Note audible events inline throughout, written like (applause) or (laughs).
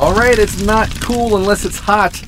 All right, it's not cool unless it's hot.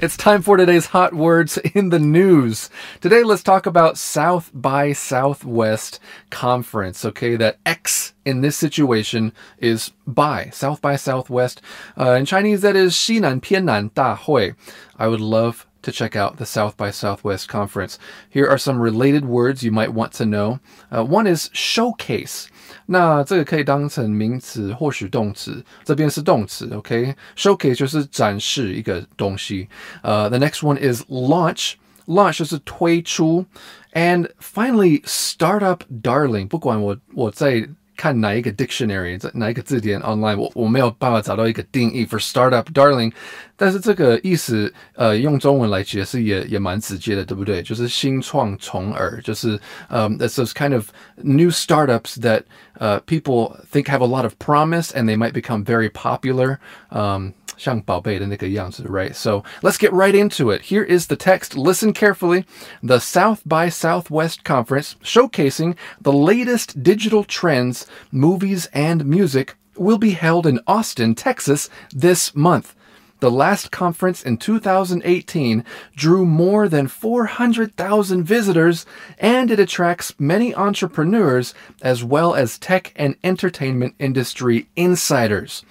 It's time for today's hot words (laughs) in the news. Today, let's talk about South by Southwest Conference. Okay, that X in this situation is by, South by Southwest. Uh, in Chinese, that is Xinan Piannan Da Hui. I would love to check out the South by Southwest Conference. Here are some related words you might want to know. Uh, one is showcase. 那这个可以当成名词或许动词，这边是动词，OK？Showcase 就是展示一个东西。呃、uh,，The next one is launch。launch 就是推出，and finally startup darling。不管我我在 看哪一个 dictionary，在哪一个字典 online，我我没有办法找到一个定义 for startup darling。但是这个意思，呃，用中文来解释也也蛮直接的，对不对？就是新创宠儿，就是嗯、um,，it's those kind of new startups that uh people think have a lot of promise and they might become very popular. Um, 像宝贝的那个样子, right? So let's get right into it. Here is the text. Listen carefully. The South by Southwest Conference, showcasing the latest digital trends, movies, and music, will be held in Austin, Texas this month. The last conference in 2018 drew more than 400,000 visitors and it attracts many entrepreneurs as well as tech and entertainment industry insiders.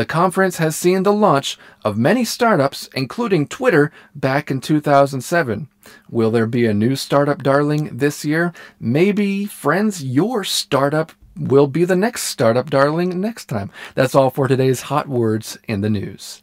The conference has seen the launch of many startups, including Twitter, back in 2007. Will there be a new startup darling this year? Maybe, friends, your startup will be the next startup darling next time. That's all for today's hot words in the news.